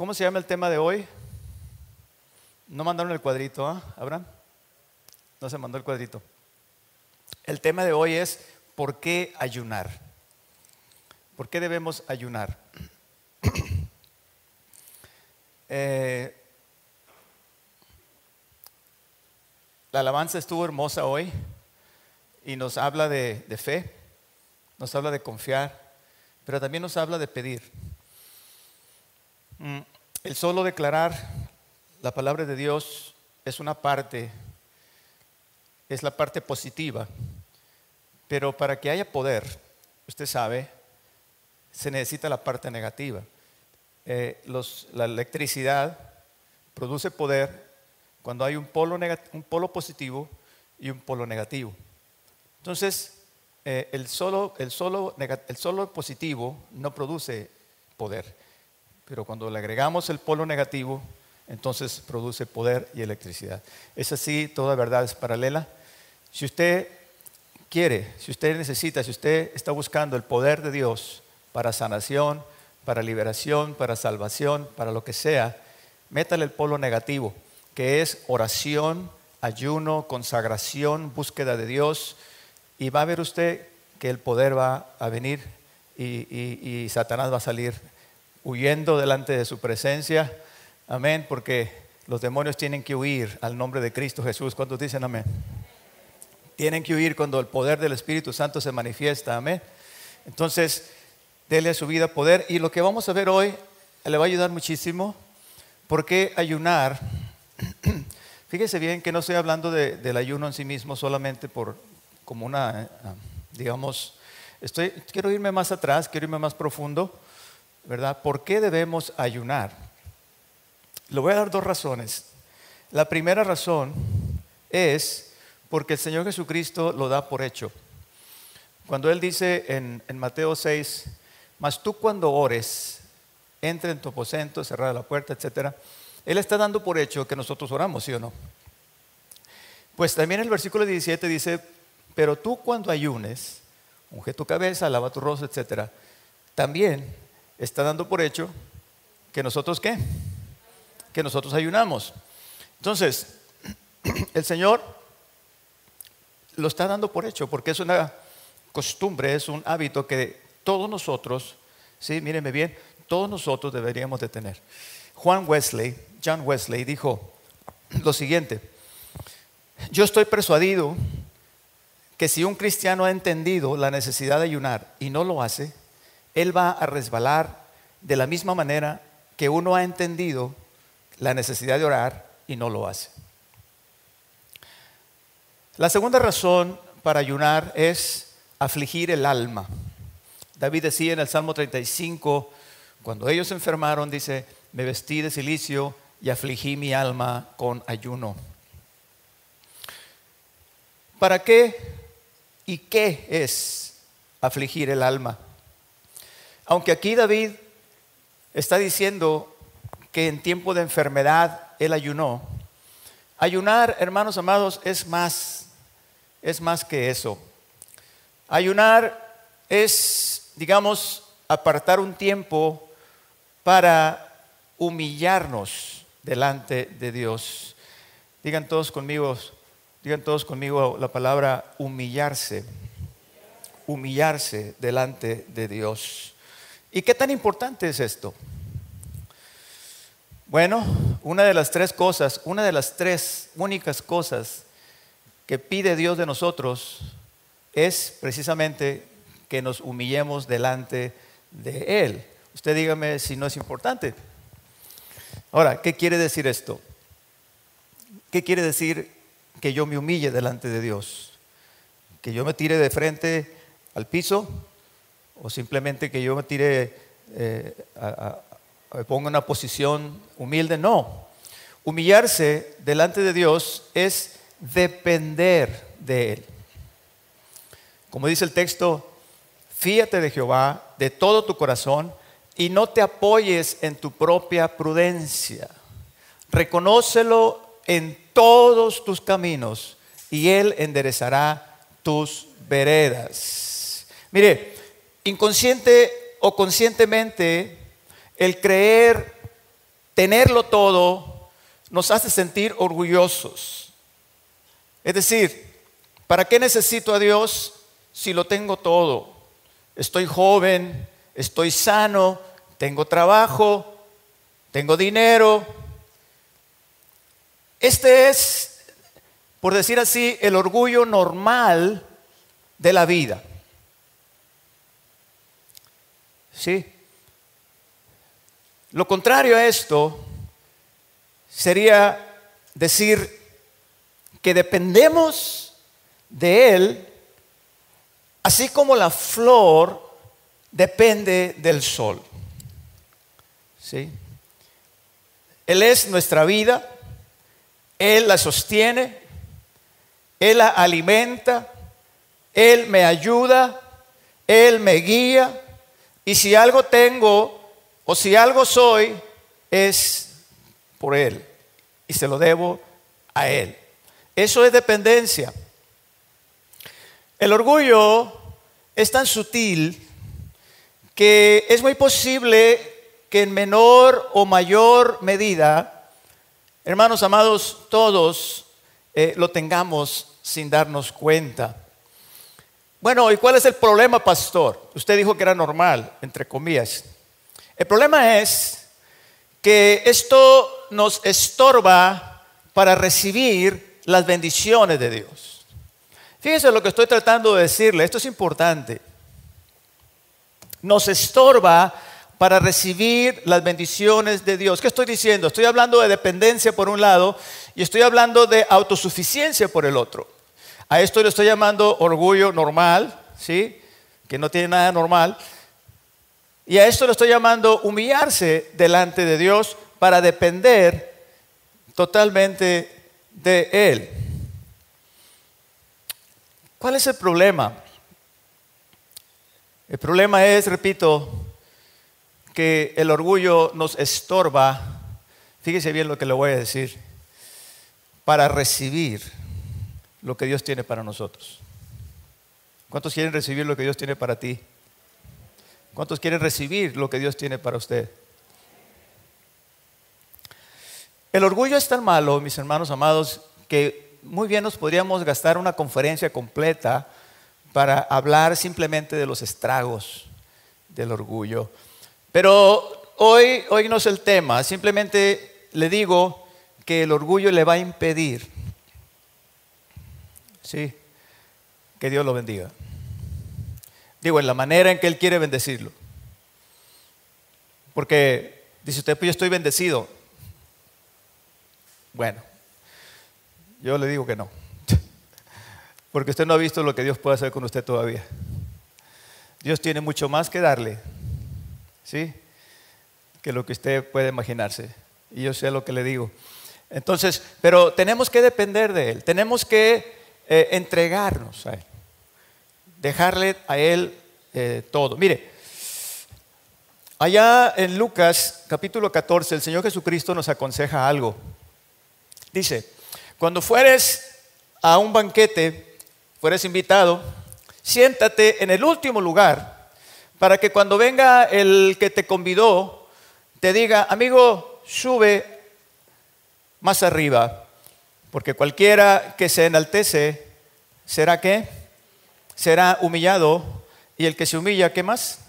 ¿Cómo se llama el tema de hoy? No mandaron el cuadrito, ¿ah, Abraham? No se mandó el cuadrito. El tema de hoy es ¿por qué ayunar? ¿Por qué debemos ayunar? Eh, la alabanza estuvo hermosa hoy y nos habla de, de fe, nos habla de confiar, pero también nos habla de pedir. Mm, el solo declarar la palabra de Dios es una parte, es la parte positiva, pero para que haya poder, usted sabe, se necesita la parte negativa. Eh, la electricidad produce poder cuando hay un polo, positivo y un polo negativo. Entonces, eh, el, solo, el, solo, el solo positivo no produce poder, pero cuando le agregamos el polo negativo, entonces produce poder y electricidad. Es así, toda verdad es paralela. Si usted quiere, si usted necesita, si usted está buscando el poder de Dios para sanación, para liberación, para salvación, para lo que sea, métale el polo negativo, que es oración, ayuno, consagración, búsqueda de Dios, y va a ver usted que el poder va a venir y, Satanás va a salir huyendo delante de su presencia. Amén, porque los demonios tienen que huir al nombre de Cristo Jesús. ¿Cuántos dicen amén? Tienen que huir cuando el poder del Espíritu Santo se manifiesta. Amén. Entonces, dele a su vida poder. Y lo que vamos a ver hoy le va a ayudar muchísimo. Porque ayunar, fíjese bien que no estoy hablando del ayuno en sí mismo solamente por, como una, eh, digamos, estoy, quiero irme más atrás, quiero irme más profundo, ¿verdad? ¿Por qué debemos ayunar? Le voy a dar dos razones. La primera razón es porque el Señor Jesucristo lo da por hecho. Cuando Él dice en, Mateo 6, mas tú cuando ores, entra en tu aposento, cerrar la puerta, etc. Él está dando por hecho que nosotros oramos, ¿sí o no? Pues también el versículo 17 dice, pero tú cuando ayunes, unge tu cabeza, lava tu rostro, etc., también está dando por hecho que nosotros qué? Que nosotros ayunamos. Entonces, el Señor lo está dando por hecho porque es una costumbre, es un hábito que todos nosotros, sí, mírenme bien, todos nosotros deberíamos de tener. Juan Wesley, John Wesley dijo lo siguiente, yo estoy persuadido que si un cristiano ha entendido la necesidad de ayunar y no lo hace, él va a resbalar de la misma manera que uno ha entendido la necesidad de orar y no lo hace. La segunda razón para ayunar es afligir el alma. David decía en el Salmo 35, cuando ellos se enfermaron, dice, me vestí de silicio y afligí mi alma con ayuno. ¿Para qué ¿Y qué es afligir el alma? Aunque aquí David está diciendo que en tiempo de enfermedad él ayunó, ayunar, hermanos amados, es más, es más que eso. Ayunar es, digamos, apartar un tiempo para humillarnos delante de Dios. Digan todos conmigo, Digan todos conmigo la palabra humillarse. Humillarse delante de Dios. ¿Y qué tan importante es esto? Bueno, una de las tres cosas, una de las tres únicas cosas que pide Dios de nosotros es precisamente que nos humillemos delante de Él. Usted dígame si no es importante. Ahora, ¿qué quiere decir esto? ¿Qué quiere decir que yo me humille delante de Dios, que yo me tire de frente al piso o simplemente que yo me tire, eh, me ponga en una posición humilde. No, humillarse delante de Dios es depender de Él. Como dice el texto, fíate de Jehová de todo tu corazón y no te apoyes en tu propia prudencia. Reconócelo en todos tus caminos y Él enderezará tus veredas. Mire, inconsciente o conscientemente, el creer tenerlo todo nos hace sentir orgullosos. Es decir, ¿para qué necesito a Dios si lo tengo todo? Estoy joven, estoy sano, tengo trabajo, tengo dinero. Este es, por decir así, el orgullo normal de la vida. ¿Sí? Lo contrario a esto sería decir que dependemos de Él, así como la flor depende del sol. ¿Sí? Él es nuestra vida, Él la sostiene, Él la alimenta, Él me ayuda, Él me guía, y si algo tengo o si algo soy, es por Él, y se lo debo a Él. Eso es dependencia. El orgullo es tan sutil que es muy posible que en menor o mayor medida, hermanos amados, todos eh, lo tengamos sin darnos cuenta. Bueno, ¿y cuál es el problema, pastor? Usted dijo que era normal, entre comillas. El problema es que esto nos estorba para recibir las bendiciones de Dios. Fíjese lo que estoy tratando de decirle, esto es importante. Nos estorba para recibir las bendiciones de Dios. ¿Qué estoy diciendo? Estoy hablando de dependencia por un lado y estoy hablando de autosuficiencia por el otro. A esto le estoy llamando orgullo normal, ¿sí? Que no tiene nada normal. Y a esto le estoy llamando humillarse delante de Dios para depender totalmente de Él. ¿Cuál es el problema? El problema es, repito, que el orgullo nos estorba, fíjese bien lo que le voy a decir, para recibir lo que Dios tiene para nosotros. ¿Cuántos quieren recibir lo que Dios tiene para ti? ¿Cuántos quieren recibir lo que Dios tiene para usted? El orgullo es tan malo, mis hermanos amados, que muy bien nos podríamos gastar una conferencia completa para hablar simplemente de los estragos del orgullo. Pero hoy, hoy no es el tema, simplemente le digo que el orgullo le va a impedir. Sí, que Dios lo bendiga. Digo, en la manera en que Él quiere bendecirlo. Porque dice usted, pues yo estoy bendecido. Bueno, yo le digo que no. Porque usted no ha visto lo que Dios puede hacer con usted todavía. Dios tiene mucho más que darle ¿sí? Que lo que usted puede imaginarse. Y yo sé lo que le digo. Entonces, pero tenemos que depender de Él, tenemos que eh, entregarnos a Él, dejarle a Él eh, todo. Mire, allá en Lucas capítulo 14, el Señor Jesucristo nos aconseja algo. Dice, cuando fueres a un banquete, fueres invitado, siéntate en el último lugar para que cuando venga el que te convidó, te diga, amigo, sube más arriba, porque cualquiera que se enaltece, ¿será qué? Será humillado, y el que se humilla, ¿qué más?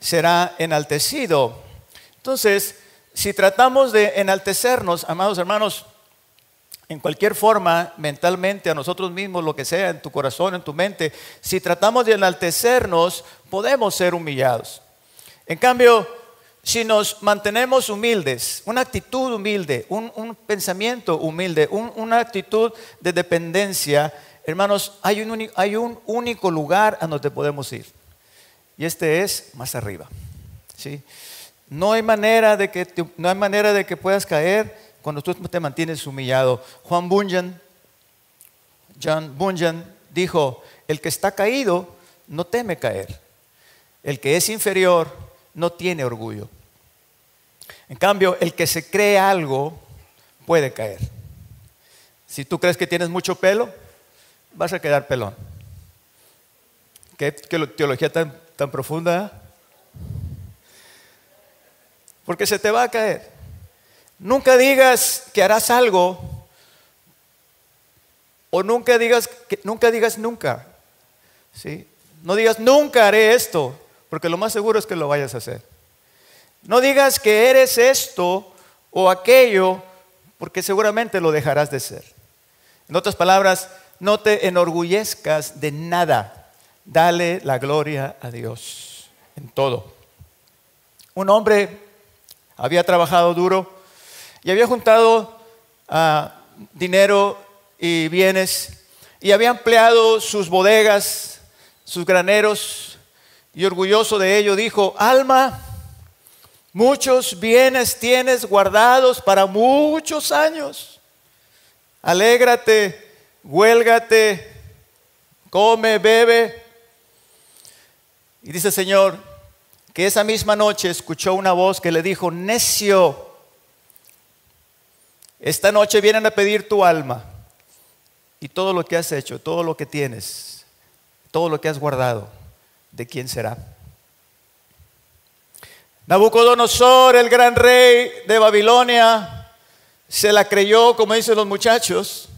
Será enaltecido. Entonces, si tratamos de enaltecernos, amados hermanos, en cualquier forma, mentalmente, a nosotros mismos, lo que sea, en tu corazón, en tu mente, si tratamos de enaltecernos, podemos ser humillados. En cambio, si nos mantenemos humildes, una actitud humilde, un, pensamiento humilde, una actitud de dependencia, hermanos, hay un, único lugar a donde podemos ir. Y este es más arriba. ¿sí? No, hay manera de que, no hay manera de que puedas caer cuando tú te mantienes humillado. Juan Bunyan, John Bunyan dijo, el que está caído no teme caer. El que es inferior no tiene orgullo. En cambio, el que se cree algo puede caer. Si tú crees que tienes mucho pelo, vas a quedar pelón. ¿Qué, teología tan, tan profunda? Porque se te va a caer. Nunca digas que harás algo o nunca digas que nunca digas nunca. ¿sí? No digas nunca haré esto, porque lo más seguro es que lo vayas a hacer. No digas que eres esto o aquello, porque seguramente lo dejarás de ser. En otras palabras, no te enorgullezcas de nada. Dale la gloria a Dios en todo. Un hombre había trabajado duro y había juntado ah, dinero y bienes y había empleado sus bodegas, sus graneros y orgulloso de ello dijo, alma, muchos bienes tienes guardados para muchos años. Alégrate, huélgate, come, bebe. Y dice el Señor que esa misma noche escuchó una voz que le dijo, necio, esta noche vienen a pedir tu alma y todo lo que has hecho, todo lo que tienes, todo lo que has guardado, ¿de quién será? Nabucodonosor, el gran rey de Babilonia, se la creyó, como dicen los muchachos,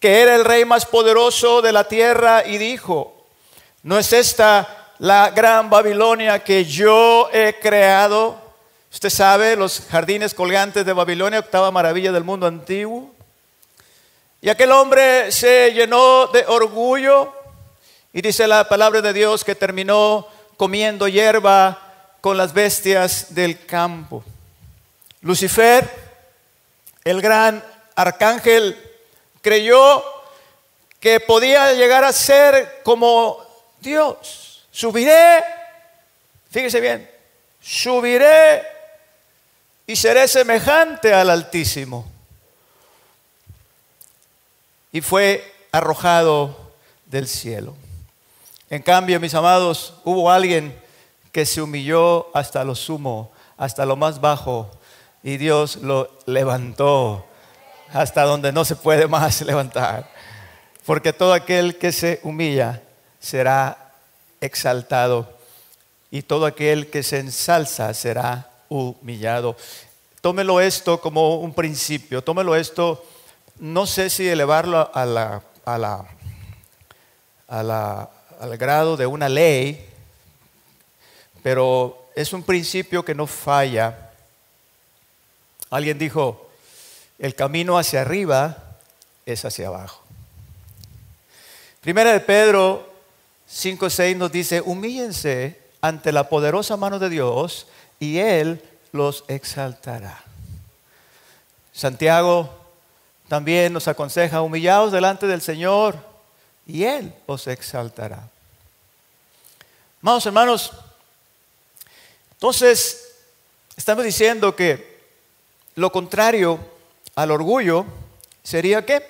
que era el rey más poderoso de la tierra y dijo, ¿no es esta la gran Babilonia que yo he creado? Usted sabe, los jardines colgantes de Babilonia, octava maravilla del mundo antiguo. Y aquel hombre se llenó de orgullo y dice la palabra de Dios que terminó comiendo hierba con las bestias del campo. Lucifer, el gran arcángel, creyó que podía llegar a ser como Dios. Subiré, fíjese bien, subiré y seré semejante al Altísimo. Y fue arrojado del cielo. En cambio, mis amados, hubo alguien que se humilló hasta lo sumo, hasta lo más bajo, y Dios lo levantó hasta donde no se puede más levantar. Porque todo aquel que se humilla será exaltado y todo aquel que se ensalza será humillado. Tómelo esto como un principio, tómelo esto, no sé si elevarlo a la, al grado de una ley, pero es un principio que no falla. Alguien dijo, el camino hacia arriba es hacia abajo. Primera de Pedro 5.6 nos dice, humíllense ante la poderosa mano de Dios y Él los exaltará. Santiago también nos aconseja, humillaos delante del Señor y Él os exaltará. Amados hermanos, entonces estamos diciendo que lo contrario al orgullo sería qué?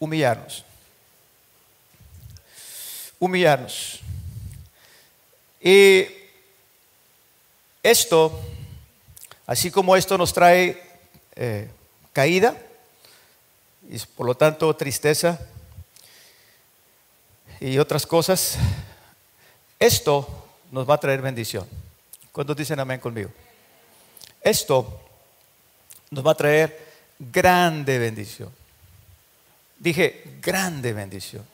Humillarnos. Humillarnos. Y esto, así como esto nos trae eh, caída y por lo tanto tristeza y otras cosas, esto nos va a traer bendición. ¿Cuántos dicen amén conmigo? Esto nos va a traer grande bendición. Dije, grande bendición.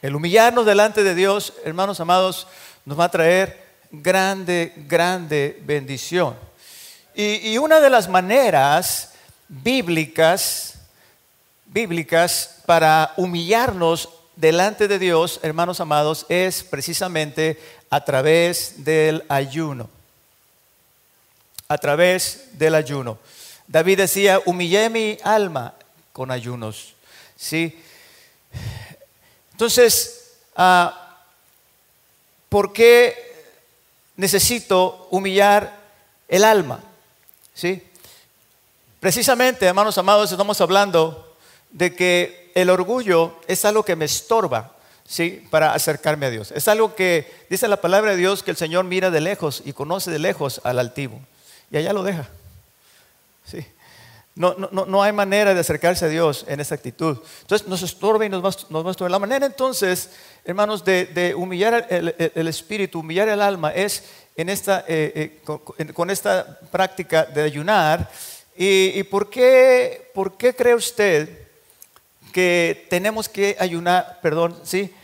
El humillarnos delante de Dios, hermanos amados, nos va a traer grande, grande bendición. Y, una de las maneras bíblicas, bíblicas para humillarnos delante de Dios, hermanos amados, es precisamente a través del ayuno. A través del ayuno. David decía, humillé mi alma con ayunos. ¿Sí? Entonces, ah, ¿por qué necesito humillar el alma. ¿Sí? Precisamente, hermanos amados, estamos hablando de que el orgullo es algo que me estorba, ¿sí? Para acercarme a Dios. Es algo que dice la palabra de Dios que el Señor mira de lejos y conoce de lejos al altivo. Y allá lo deja. ¿Sí? No, no, no, hay manera de acercarse a Dios en esa actitud. Entonces nos estorba y nos va, nos a estorbar. La manera entonces, hermanos, de, humillar el, espíritu, humillar el alma, es en esta, eh, eh, con, esta práctica de ayunar. ¿Y, por, qué, por qué cree usted que tenemos que ayunar, perdón, sí,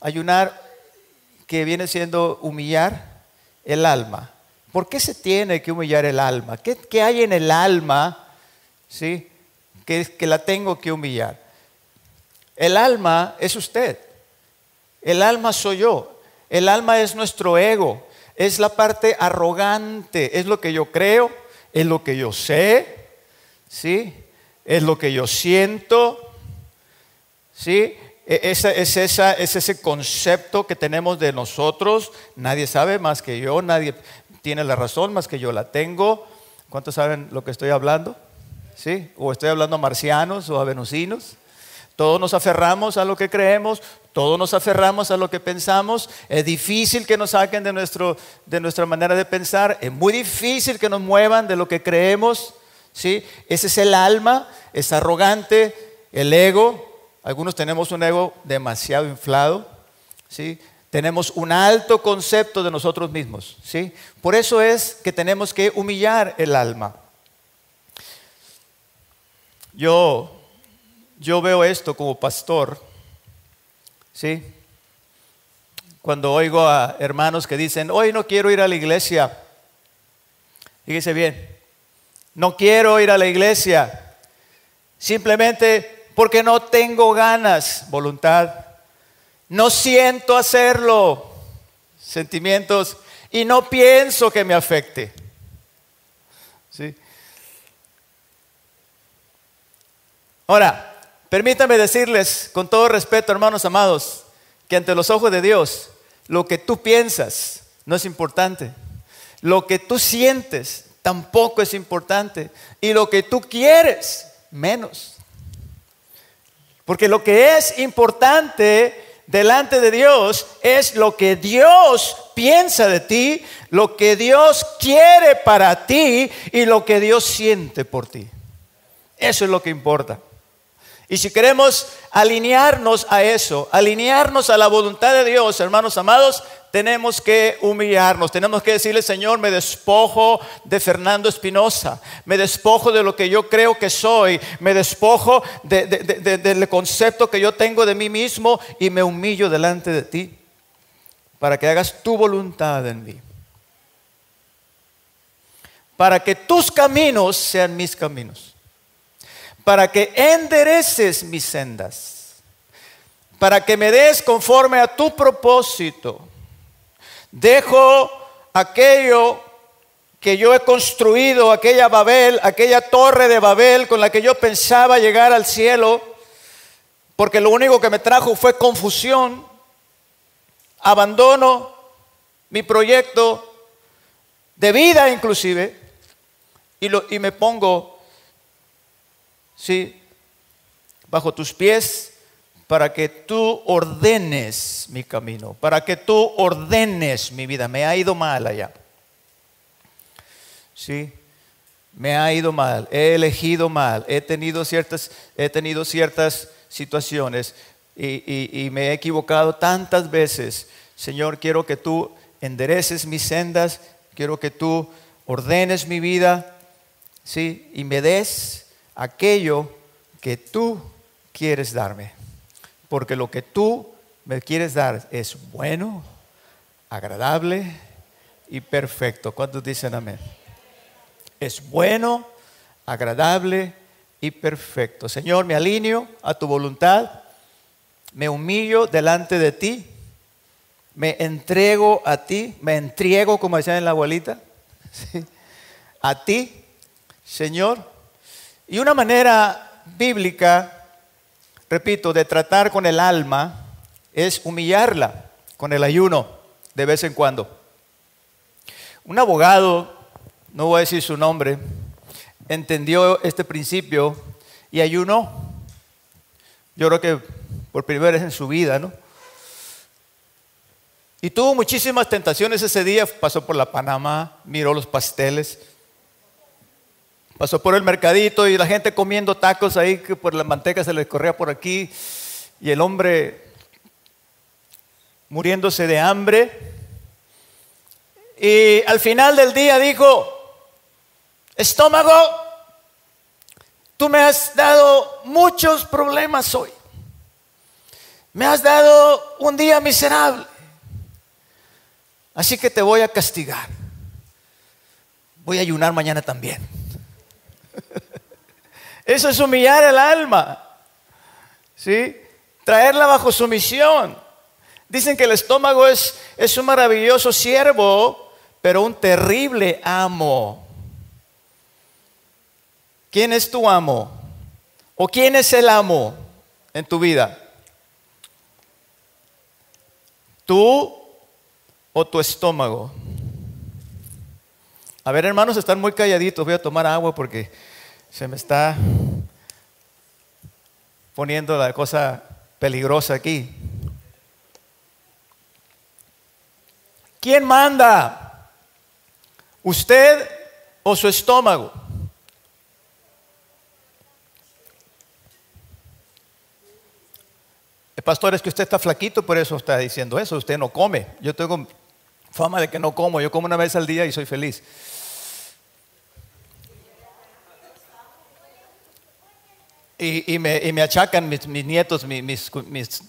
ayunar que viene siendo humillar el alma? ¿Por qué se tiene que humillar el alma? ¿Qué, qué hay en el alma, sí, que, que la tengo que humillar? El alma es usted. El alma soy yo. El alma es nuestro ego. Es la parte arrogante. Es lo que yo creo. Es lo que yo sé. ¿Sí? Es lo que yo siento. ¿Sí? E, es, esa, es ese concepto que tenemos de nosotros. Nadie sabe más que yo. Nadie tiene la razón más que yo la tengo. ¿Cuántos saben lo que estoy hablando? ¿Sí? O estoy hablando a marcianos o a venusinos. Todos nos aferramos a lo que creemos, todos nos aferramos a lo que pensamos. Es difícil que nos saquen de, nuestro, de nuestra manera de pensar. Es muy difícil que nos muevan de lo que creemos. ¿sí? Ese es el alma, es arrogante, el ego. Algunos tenemos un ego demasiado inflado. ¿sí? Tenemos un alto concepto de nosotros mismos. ¿sí? Por eso es que tenemos que humillar el alma. Yo yo veo esto como pastor, ¿sí? Cuando oigo a hermanos que dicen, hoy no quiero ir a la iglesia, fíjese bien, no quiero ir a la iglesia, simplemente porque no tengo ganas, voluntad, no siento hacerlo, sentimientos, y no pienso que me afecte. ¿Sí? Ahora, Permítame decirles con todo respeto, hermanos amados, que ante los ojos de Dios, lo que tú piensas no es importante. Lo que tú sientes tampoco es importante. Y lo que tú quieres, menos. Porque lo que es importante delante de Dios es lo que Dios piensa de ti, lo que Dios quiere para ti y lo que Dios siente por ti. Eso es lo que importa. Y si queremos alinearnos a eso, alinearnos a la voluntad de Dios, hermanos amados, tenemos que humillarnos, tenemos que decirle, Señor, me despojo de Fernando Espinosa, me despojo de lo que yo creo que soy, me despojo del concepto que yo tengo de mí mismo y me humillo delante de ti para que hagas tu voluntad en mí. Para que tus caminos sean mis caminos para que endereces mis sendas, para que me des conforme a tu propósito. Dejo aquello que yo he construido, aquella Babel, aquella torre de Babel con la que yo pensaba llegar al cielo, porque lo único que me trajo fue confusión. Abandono mi proyecto de vida inclusive y, y me pongo ¿sí? bajo tus pies para que tú ordenes mi camino, para que tú ordenes mi vida. Me ha ido mal allá. ¿Sí? Me ha ido mal, he elegido mal, he tenido ciertas, he tenido ciertas situaciones y, y me he equivocado tantas veces. Señor, quiero que tú endereces mis sendas, quiero que tú ordenes mi vida, ¿sí? Y me des aquello que tú quieres darme. Porque lo que tú me quieres dar es bueno, agradable y perfecto. ¿Cuántos dicen amén? Es bueno, agradable y perfecto. Señor, me alineo a tu voluntad, me humillo delante de ti, me entrego a ti, me entrego, como decían en la abuelita, a ti, Señor y una manera bíblica, repito, de tratar con el alma es humillarla con el ayuno de vez en cuando. Un abogado, no voy a decir su nombre, entendió este principio y ayunó. Yo creo que por primera vez en su vida, ¿no? Y tuvo muchísimas tentaciones ese día, pasó por la Panamá, miró los pasteles, Pasó por el mercadito y la gente comiendo tacos ahí que por la manteca se les corría por aquí y el hombre muriéndose de hambre. Y al final del día dijo, estómago, tú me has dado muchos problemas hoy. Me has dado un día miserable. Así que te voy a castigar. Voy a ayunar mañana también. Eso es humillar el alma. ¿Sí? Traerla bajo sumisión. Dicen que el estómago es, es un maravilloso siervo, pero un terrible amo. ¿Quién es tu amo? ¿O quién es el amo en tu vida? ¿Tú o tu estómago? A ver, hermanos, están muy calladitos. Voy a tomar agua porque se me está poniendo la cosa peligrosa aquí. ¿Quién manda? ¿Usted o su estómago? El pastor es que usted está flaquito, por eso está diciendo eso. Usted no come. Yo tengo fama de que no como. Yo como una vez al día y soy feliz. Y, me, achacan mis, nietos, mis,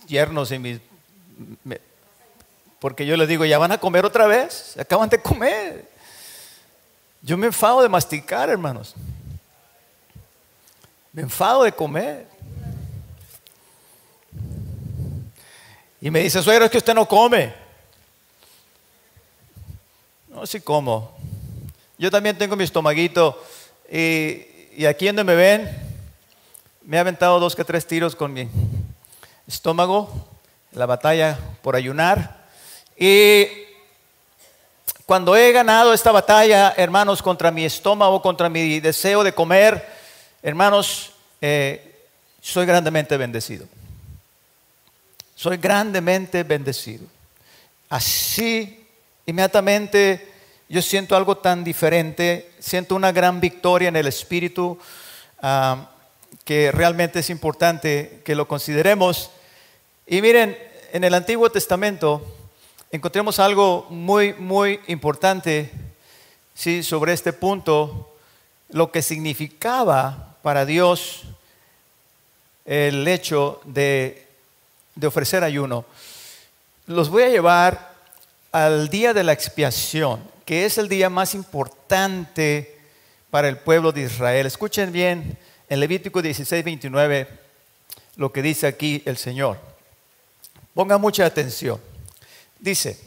yernos y mis... porque yo les digo, ya van a comer otra vez, acaban de comer. Yo me enfado de masticar, hermanos. Me enfado de comer. Y me dice, suegro, es que usted no come. No, sí como. Yo también tengo mi estomaguito. Y, y aquí donde me ven, me ha aventado dos que tres tiros con mi estómago, la batalla por ayunar. Y cuando he ganado esta batalla, hermanos, contra mi estómago, contra mi deseo de comer, hermanos, eh, soy grandemente bendecido. Soy grandemente bendecido. Así, inmediatamente, yo siento algo tan diferente, siento una gran victoria en el espíritu. Ah, que realmente es importante que lo consideremos. Y miren, en el Antiguo Testamento encontramos algo muy, muy importante ¿sí? sobre este punto, lo que significaba para Dios el hecho de, de ofrecer ayuno. Los voy a llevar al día de la expiación, que es el día más importante para el pueblo de Israel. Escuchen bien en Levítico 16, 29, lo que dice aquí el Señor. Ponga mucha atención. Dice,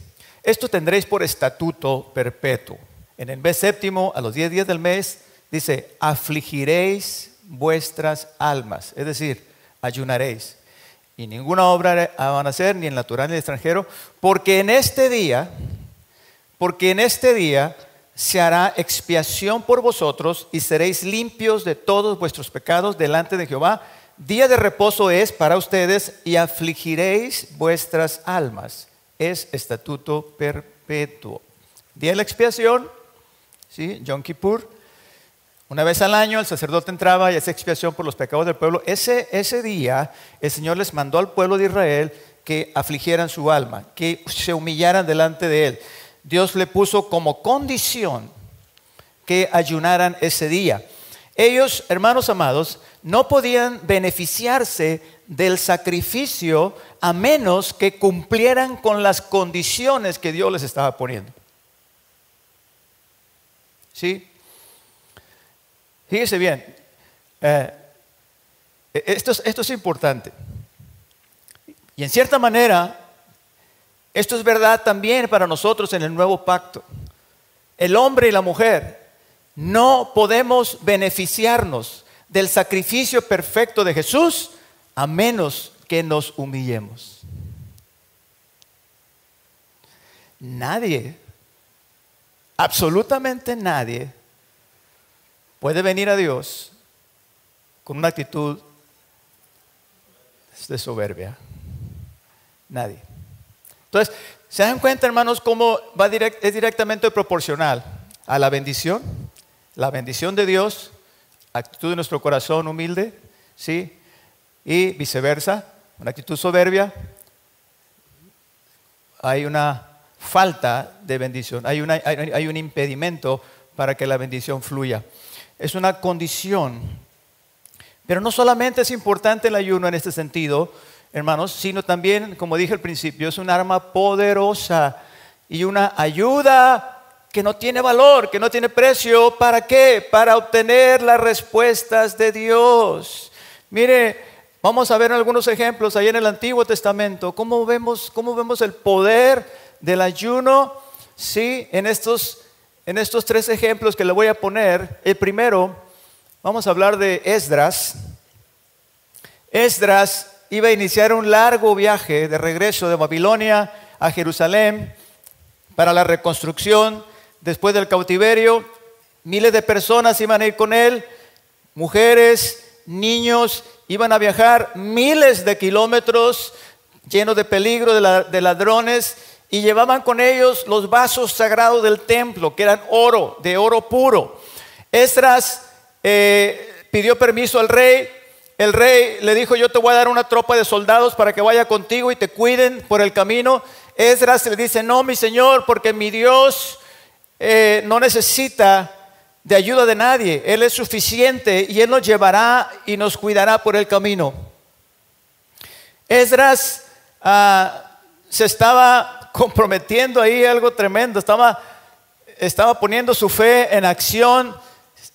esto tendréis por estatuto perpetuo. En el mes séptimo, a los diez días del mes, dice, afligiréis vuestras almas, es decir, ayunaréis. Y ninguna obra van a hacer, ni en natural ni en extranjero, porque en este día, porque en este día se hará expiación por vosotros y seréis limpios de todos vuestros pecados delante de Jehová. Día de reposo es para ustedes y afligiréis vuestras almas. Es estatuto perpetuo. Día de la expiación, ¿sí? Yom Kippur. Una vez al año el sacerdote entraba y hacía expiación por los pecados del pueblo. Ese, ese día el Señor les mandó al pueblo de Israel que afligieran su alma, que se humillaran delante de Él. Dios le puso como condición que ayunaran ese día. Ellos, hermanos amados, no podían beneficiarse del sacrificio a menos que cumplieran con las condiciones que Dios les estaba poniendo. ¿Sí? Fíjese bien, eh, esto, esto es importante. Y en cierta manera, esto es verdad también para nosotros en el nuevo pacto. El hombre y la mujer no podemos beneficiarnos del sacrificio perfecto de Jesús a menos que nos humillemos. Nadie, absolutamente nadie, puede venir a Dios con una actitud de soberbia. Nadie. Entonces, ¿se dan cuenta, hermanos, cómo va es directamente proporcional a la bendición? La bendición de Dios, actitud de nuestro corazón humilde, ¿sí? Y viceversa, una actitud soberbia, hay una falta de bendición, hay, hay un impedimento para que la bendición fluya. Es una condición. Pero no solamente es importante el ayuno en este sentido, hermanos, sino también, como dije al principio, es un arma poderosa y una ayuda que no tiene valor, que no tiene precio. ¿Para qué? Para obtener las respuestas de Dios. Mire, vamos a ver algunos ejemplos ahí en el Antiguo Testamento. ¿Cómo vemos, cómo vemos el poder del ayuno? Sí, en estos, en estos tres ejemplos que le voy a poner. El primero, vamos a hablar de Esdras. Esdras iba a iniciar un largo viaje de regreso de Babilonia a Jerusalén para la reconstrucción después del cautiverio. Miles de personas iban a ir con él, mujeres, niños, iban a viajar miles de kilómetros llenos de peligro, de, ladrones, y llevaban con ellos los vasos sagrados del templo, que eran oro, de oro puro. Esdras eh, pidió permiso al rey, el rey le dijo, yo te voy a dar una tropa de soldados para que vaya contigo y te cuiden por el camino. Esdras le dice, no, mi señor, porque mi Dios eh, no necesita de ayuda de nadie. Él es suficiente y Él nos llevará y nos cuidará por el camino. Esdras ah, se estaba comprometiendo ahí algo tremendo, estaba, estaba poniendo su fe en acción,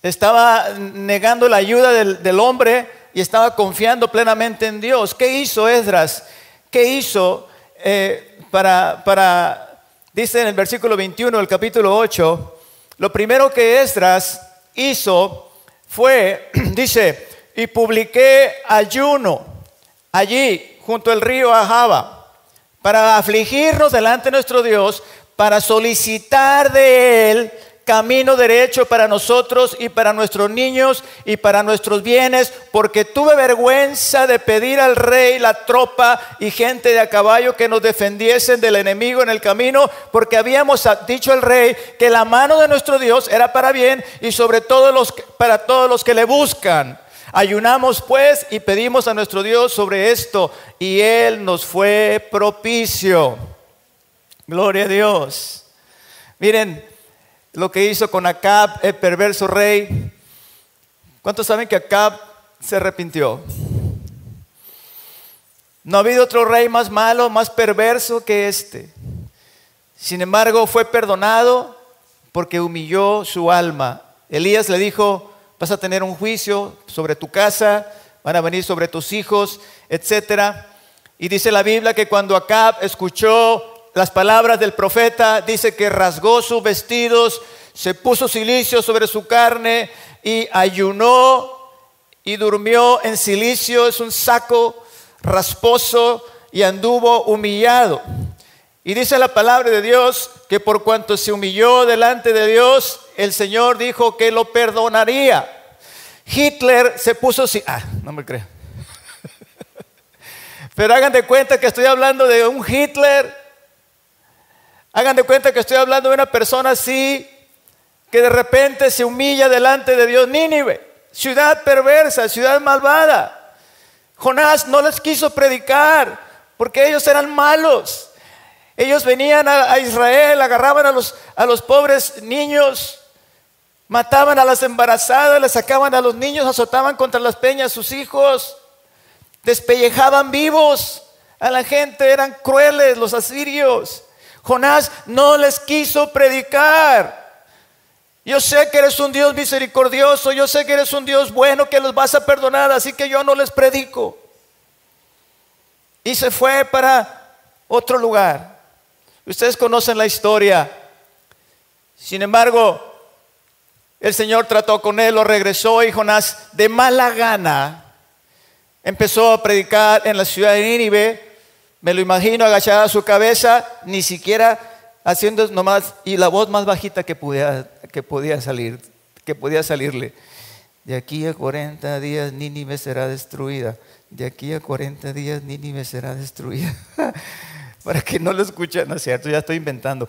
estaba negando la ayuda del, hombre y estaba confiando plenamente en Dios. ¿Qué hizo Esdras? ¿Qué hizo eh, para, para dice en el versículo 21 del capítulo 8, lo primero que Esdras hizo fue, dice, y publiqué ayuno allí junto al río Ahaba para afligirnos delante de nuestro Dios, para solicitar de él camino derecho para nosotros y para nuestros niños y para nuestros bienes, porque tuve vergüenza de pedir al rey la tropa y gente de a caballo que nos defendiesen del enemigo en el camino, porque habíamos dicho al rey que la mano de nuestro Dios era para bien y sobre todo los, para todos los que le buscan. Ayunamos pues y pedimos a nuestro Dios sobre esto y Él nos fue propicio. Gloria a Dios. Miren, lo que hizo con Acab, el perverso rey. ¿Cuántos saben que Acab se arrepintió? No ha habido otro rey más malo, más perverso que este. Sin embargo, fue perdonado porque humilló su alma. Elías le dijo, vas a tener un juicio sobre tu casa, van a venir sobre tus hijos, etc. Y dice la Biblia que cuando Acab escuchó las palabras del profeta, dice que rasgó sus vestidos, se puso silicio sobre su carne y ayunó y durmió en silicio, es un saco rasposo y anduvo humillado. Y dice la palabra de Dios que por cuanto se humilló delante de Dios, el Señor dijo que lo perdonaría. Hitler se puso ah, no me creo. Pero hagan de cuenta que estoy hablando de un Hitler Hagan de cuenta que estoy hablando de una persona así que de repente se humilla delante de Dios. Nínive, ciudad perversa, ciudad malvada. Jonás no les quiso predicar porque ellos eran malos. Ellos venían a, Israel, agarraban a los, a los pobres niños, mataban a las embarazadas, les sacaban a los niños, azotaban contra las peñas sus hijos, despellejaban vivos a la gente, eran crueles los asirios. Jonás no les quiso predicar. Yo sé que eres un Dios misericordioso, yo sé que eres un Dios bueno que los vas a perdonar, así que yo no les predico. Y se fue para otro lugar. Ustedes conocen la historia. Sin embargo, el Señor trató con él, lo regresó y Jonás de mala gana empezó a predicar en la ciudad de Nínive me lo imagino agachada su cabeza, ni siquiera haciendo nomás, y la voz más bajita que podía, que podía salir, que podía salirle. De aquí a 40 días Nínive será destruida. De aquí a 40 días Nínive será destruida. Para que no lo escuchen, no es cierto, ya estoy inventando.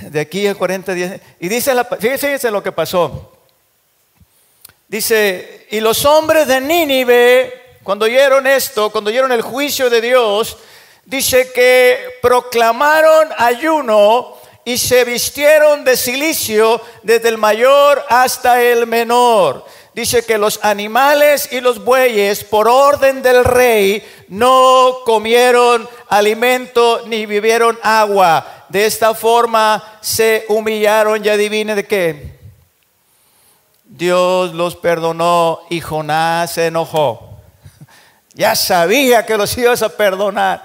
De aquí a 40 días. Y dice, la, fíjense lo que pasó. Dice, y los hombres de Nínive cuando oyeron esto, cuando oyeron el juicio de Dios, dice que proclamaron ayuno y se vistieron de silicio desde el mayor hasta el menor. Dice que los animales y los bueyes, por orden del rey, no comieron alimento ni bebieron agua. De esta forma se humillaron y adivine de qué. Dios los perdonó y Jonás se enojó. Ya sabía que los ibas a perdonar.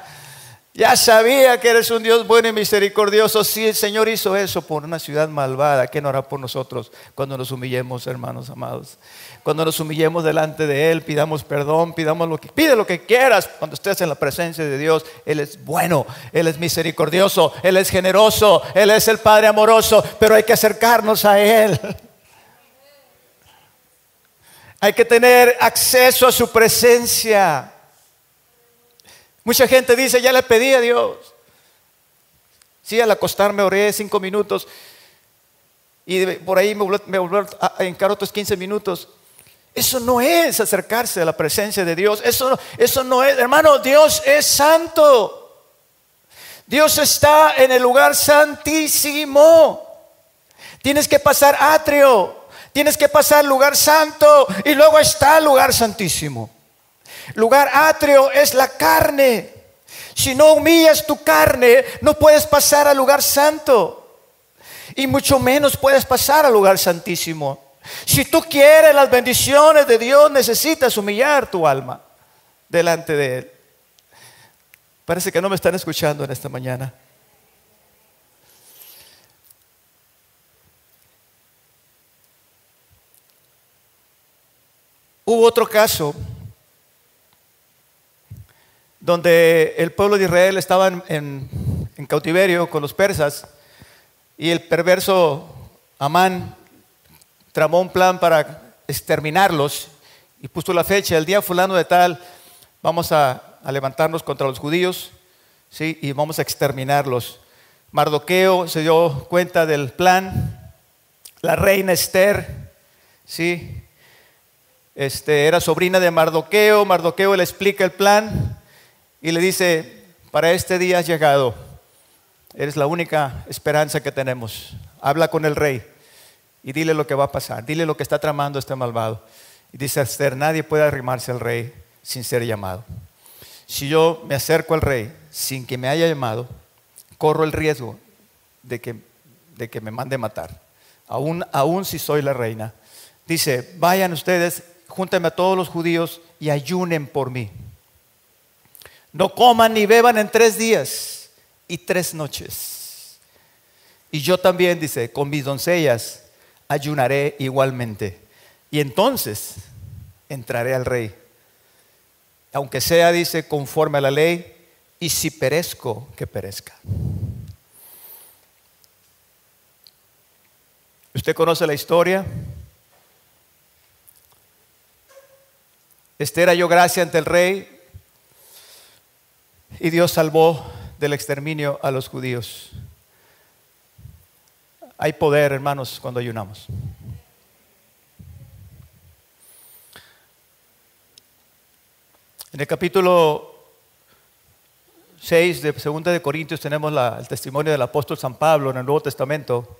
Ya sabía que eres un Dios bueno y misericordioso. Si el Señor hizo eso por una ciudad malvada, ¿qué no hará por nosotros cuando nos humillemos, hermanos amados? Cuando nos humillemos delante de Él, pidamos perdón, pidamos lo que pide lo que quieras. Cuando estés en la presencia de Dios, Él es bueno, Él es misericordioso, Él es generoso, Él es el Padre amoroso, pero hay que acercarnos a Él. Hay que tener acceso a su presencia. Mucha gente dice, ya le pedí a Dios. Sí, al acostarme oré cinco minutos y por ahí me volvió a encarar otros 15 minutos. Eso no es acercarse a la presencia de Dios. Eso, eso no es, hermano, Dios es santo. Dios está en el lugar santísimo. Tienes que pasar atrio. Tienes que pasar lugar santo y luego está el lugar santísimo. Lugar atrio es la carne. Si no humillas tu carne, no puedes pasar al lugar santo. Y mucho menos puedes pasar al lugar santísimo. Si tú quieres las bendiciones de Dios, necesitas humillar tu alma delante de Él. Parece que no me están escuchando en esta mañana. Hubo otro caso donde el pueblo de Israel estaba en, cautiverio con los persas y el perverso Amán tramó un plan para exterminarlos y puso la fecha, el día fulano de tal, vamos a, levantarnos contra los judíos ¿sí? y vamos a exterminarlos. Mardoqueo se dio cuenta del plan, la reina Esther, ¿sí? Este, era sobrina de Mardoqueo, Mardoqueo le explica el plan y le dice, para este día has llegado, eres la única esperanza que tenemos, habla con el rey y dile lo que va a pasar, dile lo que está tramando este malvado. Y dice nadie puede arrimarse al rey sin ser llamado. Si yo me acerco al rey sin que me haya llamado, corro el riesgo de que, de que me mande matar, aún, aún si soy la reina. Dice, vayan ustedes júntenme a todos los judíos y ayunen por mí. No coman ni beban en tres días y tres noches. Y yo también, dice, con mis doncellas ayunaré igualmente. Y entonces entraré al rey. Aunque sea, dice, conforme a la ley, y si perezco, que perezca. ¿Usted conoce la historia? Esther halló gracia ante el rey y Dios salvó del exterminio a los judíos. Hay poder, hermanos, cuando ayunamos. En el capítulo 6 de 2 de Corintios tenemos el testimonio del apóstol San Pablo en el Nuevo Testamento,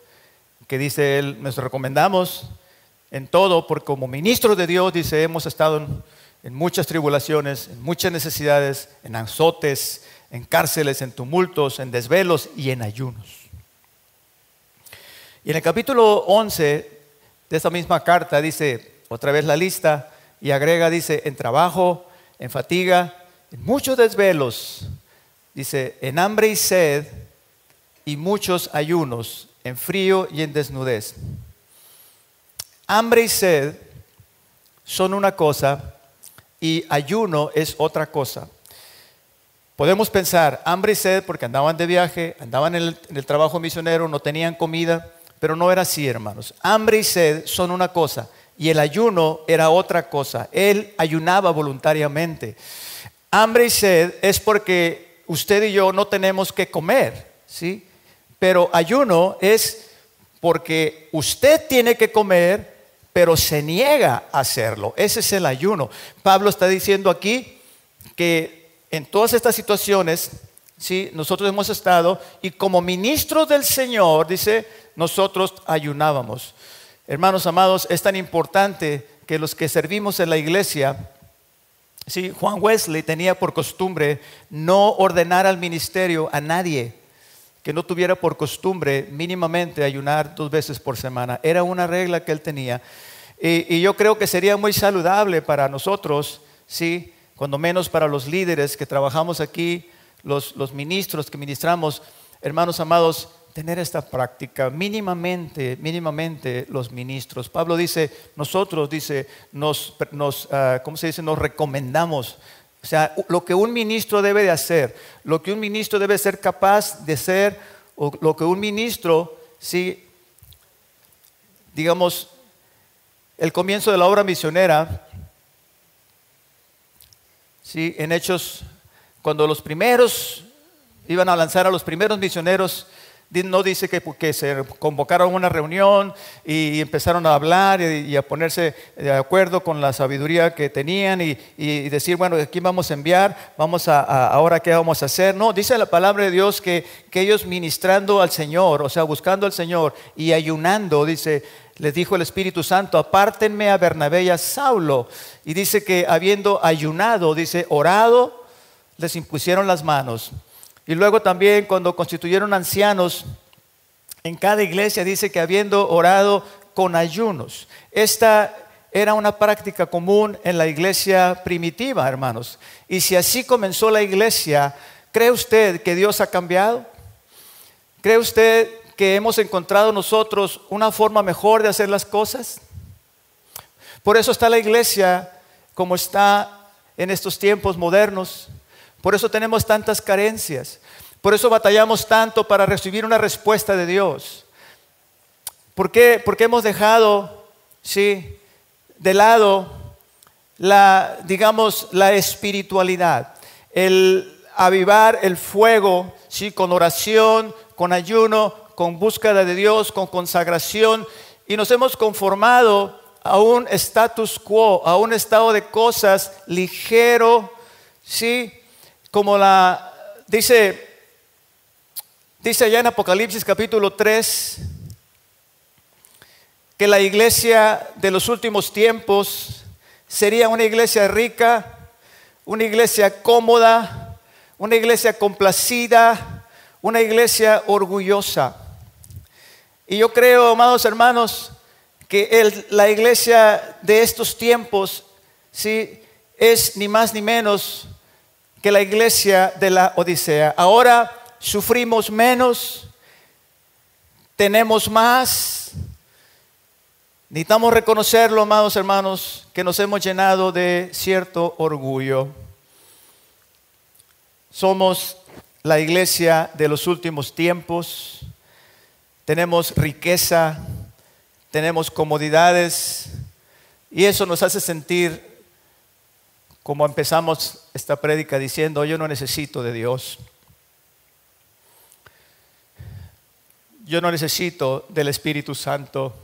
que dice él, nos recomendamos en todo, porque como ministros de Dios, dice, hemos estado en, en muchas tribulaciones, en muchas necesidades, en azotes, en cárceles, en tumultos, en desvelos y en ayunos. Y en el capítulo 11 de esta misma carta dice otra vez la lista y agrega, dice, en trabajo, en fatiga, en muchos desvelos, dice, en hambre y sed y muchos ayunos, en frío y en desnudez. Hambre y sed son una cosa y ayuno es otra cosa. Podemos pensar, hambre y sed porque andaban de viaje, andaban en el, trabajo misionero, no tenían comida, pero no era así, hermanos. Hambre y sed son una cosa y el ayuno era otra cosa. Él ayunaba voluntariamente. Hambre y sed es porque usted y yo no tenemos que comer, ¿sí? Pero ayuno es porque usted tiene que comer pero se niega a hacerlo. Ese es el ayuno. Pablo está diciendo aquí que en todas estas situaciones ¿sí? nosotros hemos estado y como ministros del Señor, dice, nosotros ayunábamos. Hermanos amados, es tan importante que los que servimos en la iglesia, ¿sí? Juan Wesley tenía por costumbre no ordenar al ministerio a nadie que no tuviera por costumbre mínimamente ayunar dos veces por semana. Era una regla que él tenía. Y, yo creo que sería muy saludable para nosotros, ¿sí? cuando menos para los líderes que trabajamos aquí, los, los ministros que ministramos, hermanos amados, tener esta práctica mínimamente, mínimamente los ministros. Pablo dice, nosotros, dice, nos, nos ah, ¿cómo se dice? Nos recomendamos. O sea, lo que un ministro debe de hacer, lo que un ministro debe ser capaz de ser, o lo que un ministro, sí, digamos, el comienzo de la obra misionera, sí, en Hechos, cuando los primeros iban a lanzar a los primeros misioneros, no dice que, se convocaron una reunión y empezaron a hablar y, a ponerse de acuerdo con la sabiduría que tenían y, decir, bueno, aquí vamos a enviar, vamos a, ahora qué vamos a hacer. No, dice la palabra de Dios que, que ellos ministrando al Señor, o sea, buscando al Señor y ayunando, dice, les dijo el Espíritu Santo, apártenme a Bernabé y a Saulo. Y dice que habiendo ayunado, dice, orado, les impusieron las manos. Y luego también cuando constituyeron ancianos, en cada iglesia dice que habiendo orado con ayunos. Esta era una práctica común en la iglesia primitiva, hermanos. Y si así comenzó la iglesia, ¿cree usted que Dios ha cambiado? ¿Cree usted que hemos encontrado nosotros una forma mejor de hacer las cosas? Por eso está la iglesia como está en estos tiempos modernos. Por eso tenemos tantas carencias. Por eso batallamos tanto para recibir una respuesta de Dios. ¿Por qué? Porque hemos dejado, sí, de lado la, digamos, la espiritualidad, el avivar el fuego, sí, con oración, con ayuno, con búsqueda de Dios, con consagración, y nos hemos conformado a un status quo, a un estado de cosas ligero, sí, como la dice dice allá en Apocalipsis capítulo 3 que la iglesia de los últimos tiempos sería una iglesia rica, una iglesia cómoda, una iglesia complacida, una iglesia orgullosa. Y yo creo, amados hermanos, que la iglesia de estos tiempos sí es ni más ni menos que la iglesia de la Odisea. Ahora sufrimos menos, tenemos más. Necesitamos reconocerlo, amados hermanos, que nos hemos llenado de cierto orgullo. Somos la iglesia de los últimos tiempos. Tenemos riqueza, tenemos comodidades y eso nos hace sentir como empezamos esta prédica diciendo, yo no necesito de Dios. Yo no necesito del Espíritu Santo.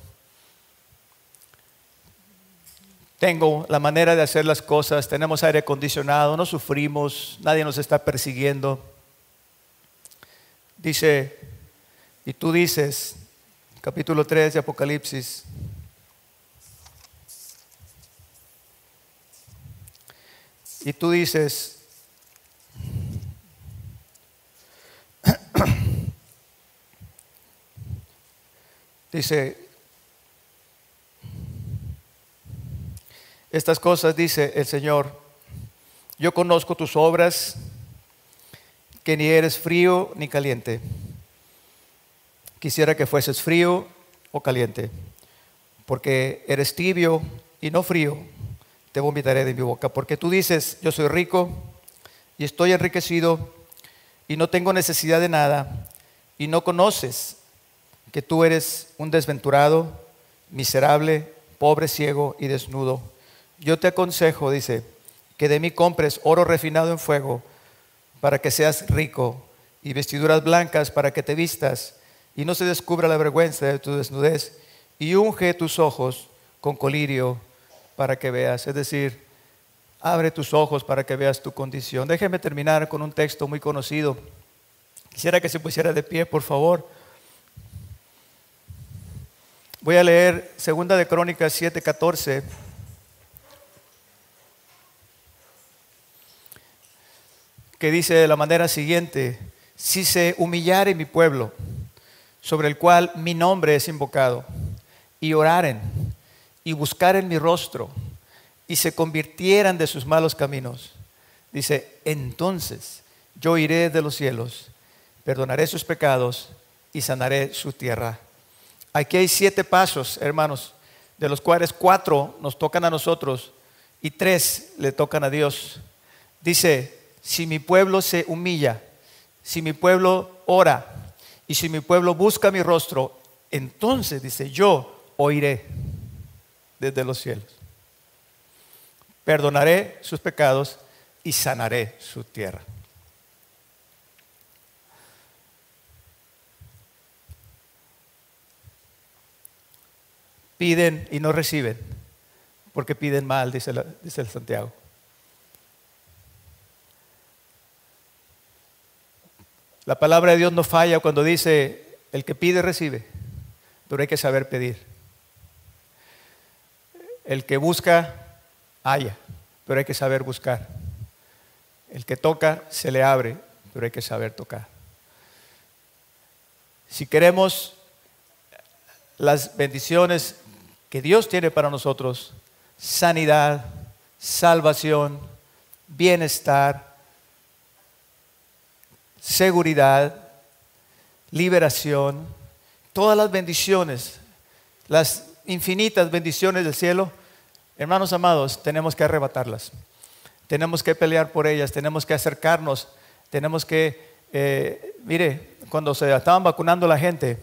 Tengo la manera de hacer las cosas, tenemos aire acondicionado, no sufrimos, nadie nos está persiguiendo. Dice, y tú dices, capítulo 3 de Apocalipsis, y tú dices, dice, estas cosas dice el Señor, yo conozco tus obras, que ni eres frío ni caliente. Quisiera que fueses frío o caliente, porque eres tibio y no frío te vomitaré de mi boca. Porque tú dices, yo soy rico y estoy enriquecido y no tengo necesidad de nada y no conoces que tú eres un desventurado, miserable, pobre, ciego y desnudo. Yo te aconsejo, dice, que de mí compres oro refinado en fuego para que seas rico y vestiduras blancas para que te vistas y no se descubra la vergüenza de tu desnudez y unge tus ojos con colirio para que veas. Es decir, abre tus ojos para que veas tu condición. Déjeme terminar con un texto muy conocido Quisiera que se pusiera de pie, por favor. Voy a leer Segunda de Crónicas 7:14. que dice de la manera siguiente, si se humillare mi pueblo, sobre el cual mi nombre es invocado, y oraren, y buscaren mi rostro, y se convirtieran de sus malos caminos, dice, entonces yo iré de los cielos, perdonaré sus pecados y sanaré su tierra. Aquí hay siete pasos, hermanos, de los cuales cuatro nos tocan a nosotros y tres le tocan a Dios. Dice, si mi pueblo se humilla, si mi pueblo ora y si mi pueblo busca mi rostro, entonces dice, yo oiré desde los cielos. Perdonaré sus pecados y sanaré su tierra. Piden y no reciben, porque piden mal, dice, el Santiago. La palabra de Dios no falla cuando dice, el que pide recibe, pero hay que saber pedir. El que busca, haya, pero hay que saber buscar. El que toca, se le abre, pero hay que saber tocar. Si queremos las bendiciones que Dios tiene para nosotros, sanidad, salvación, bienestar, seguridad, liberación, todas las bendiciones, las infinitas bendiciones del cielo, hermanos amados, tenemos que arrebatarlas. Tenemos que pelear por ellas, tenemos que acercarnos, tenemos que, eh, mire, cuando se estaban vacunando la gente,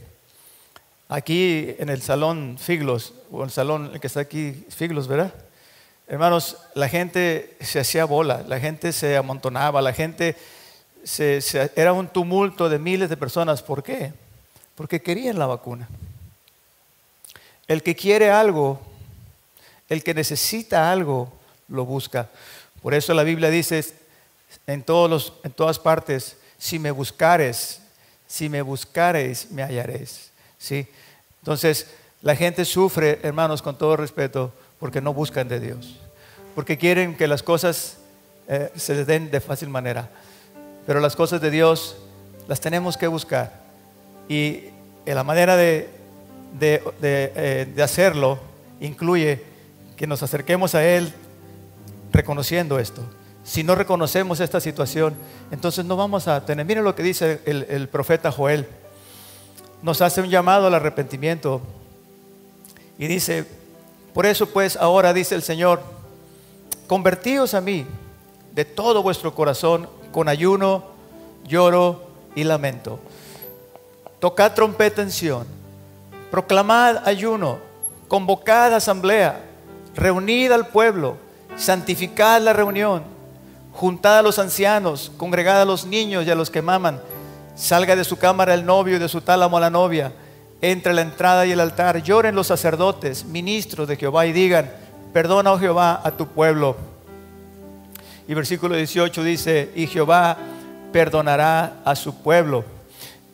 aquí en el salón Figlos, o el salón que está aquí, Figlos, ¿verdad? Hermanos, la gente se hacía bola, la gente se amontonaba, la gente era un tumulto de miles de personas. ¿Por qué? Porque querían la vacuna. El que quiere algo, el que necesita algo, lo busca. Por eso la Biblia dice en, todos en todas partes, si me buscares, si me buscares, me hallaréis. ¿Sí? Entonces, la gente sufre, hermanos, con todo respeto, porque no buscan de Dios. Porque quieren que las cosas eh, se les den de fácil manera. Pero las cosas de Dios las tenemos que buscar. Y la manera de, eh, de, hacerlo incluye que nos acerquemos a Él reconociendo esto. Si no reconocemos esta situación, entonces no vamos a tener. Miren lo que dice el, el profeta Joel. Nos hace un llamado al arrepentimiento. Y dice, por eso pues ahora dice el Señor, convertíos a mí de todo vuestro corazón con ayuno, lloro y lamento. Tocad trompeta en Sion, proclamad ayuno, convocad asamblea, reunid al pueblo, santificad la reunión, juntad a los ancianos, congregad a los niños y a los que maman, salga de su cámara el novio y de su tálamo la novia, entre la entrada y el altar, lloren los sacerdotes, ministros de Jehová y digan, perdona, oh Jehová, a tu pueblo y versículo 18 dice, y Jehová perdonará a su pueblo.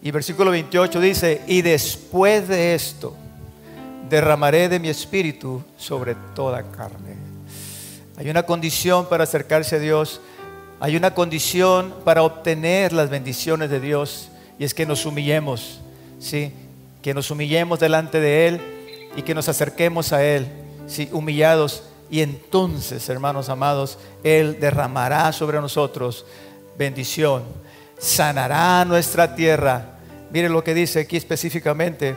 Y versículo 28 dice, y después de esto derramaré de mi espíritu sobre toda carne. Hay una condición para acercarse a Dios, hay una condición para obtener las bendiciones de Dios, y es que nos humillemos, ¿sí? que nos humillemos delante de Él y que nos acerquemos a Él, ¿sí? humillados y entonces, hermanos amados, Él derramará sobre nosotros bendición, sanará nuestra tierra. Mire lo que dice aquí específicamente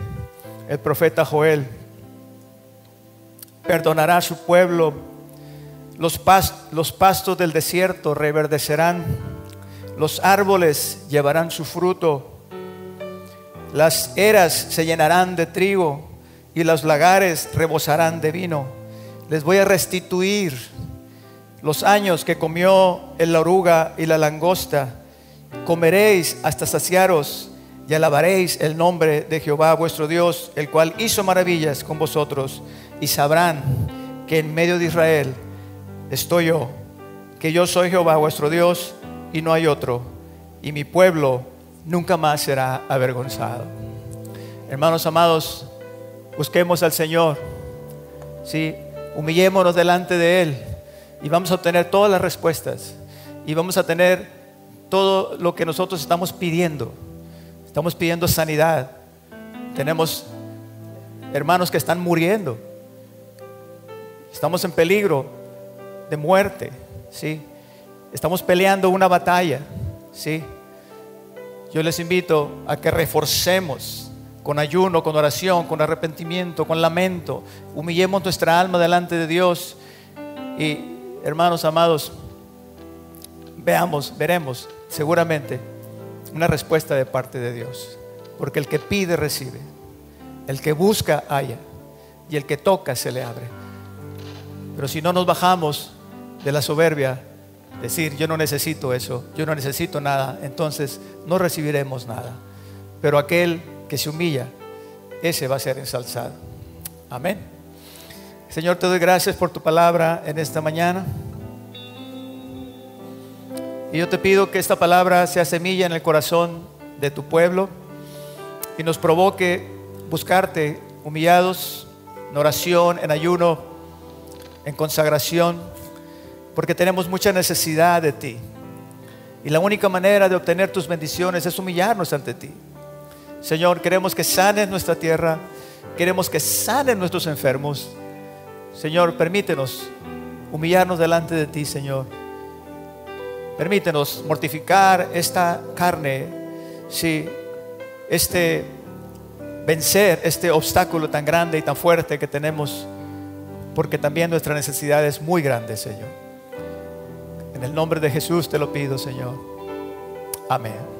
el profeta Joel. Perdonará su pueblo, los, los pastos del desierto reverdecerán, los árboles llevarán su fruto, las eras se llenarán de trigo y los lagares rebosarán de vino. Les voy a restituir los años que comió la oruga y la langosta. Comeréis hasta saciaros y alabaréis el nombre de Jehová vuestro Dios, el cual hizo maravillas con vosotros. Y sabrán que en medio de Israel estoy yo, que yo soy Jehová vuestro Dios y no hay otro. Y mi pueblo nunca más será avergonzado. Hermanos amados, busquemos al Señor, ¿sí? humillémonos delante de Él y vamos a obtener todas las respuestas y vamos a tener todo lo que nosotros estamos pidiendo. Estamos pidiendo sanidad. Tenemos hermanos que están muriendo. Estamos en peligro de muerte, ¿sí? Estamos peleando una batalla, ¿sí? Yo les invito a que reforcemos con ayuno, con oración, con arrepentimiento, con lamento. Humillemos nuestra alma delante de Dios. Y hermanos amados, veamos, veremos seguramente una respuesta de parte de Dios. Porque el que pide recibe, el que busca haya y el que toca se le abre. Pero si no nos bajamos de la soberbia, decir, yo no necesito eso, yo no necesito nada, entonces no recibiremos nada. Pero aquel que se humilla, ese va a ser ensalzado. Amén. Señor, te doy gracias por tu palabra en esta mañana. Y yo te pido que esta palabra sea semilla en el corazón de tu pueblo y nos provoque buscarte humillados, en oración, en ayuno, en consagración porque tenemos mucha necesidad de ti. Y la única manera de obtener tus bendiciones es humillarnos ante ti. Señor, queremos que sanes nuestra tierra, queremos que sanen nuestros enfermos. Señor, permítenos humillarnos delante de ti, Señor. Permítenos mortificar esta carne, sí, este vencer este obstáculo tan grande y tan fuerte que tenemos, porque también nuestra necesidad es muy grande, Señor. En el nombre de Jesús te lo pido, Señor. Amén.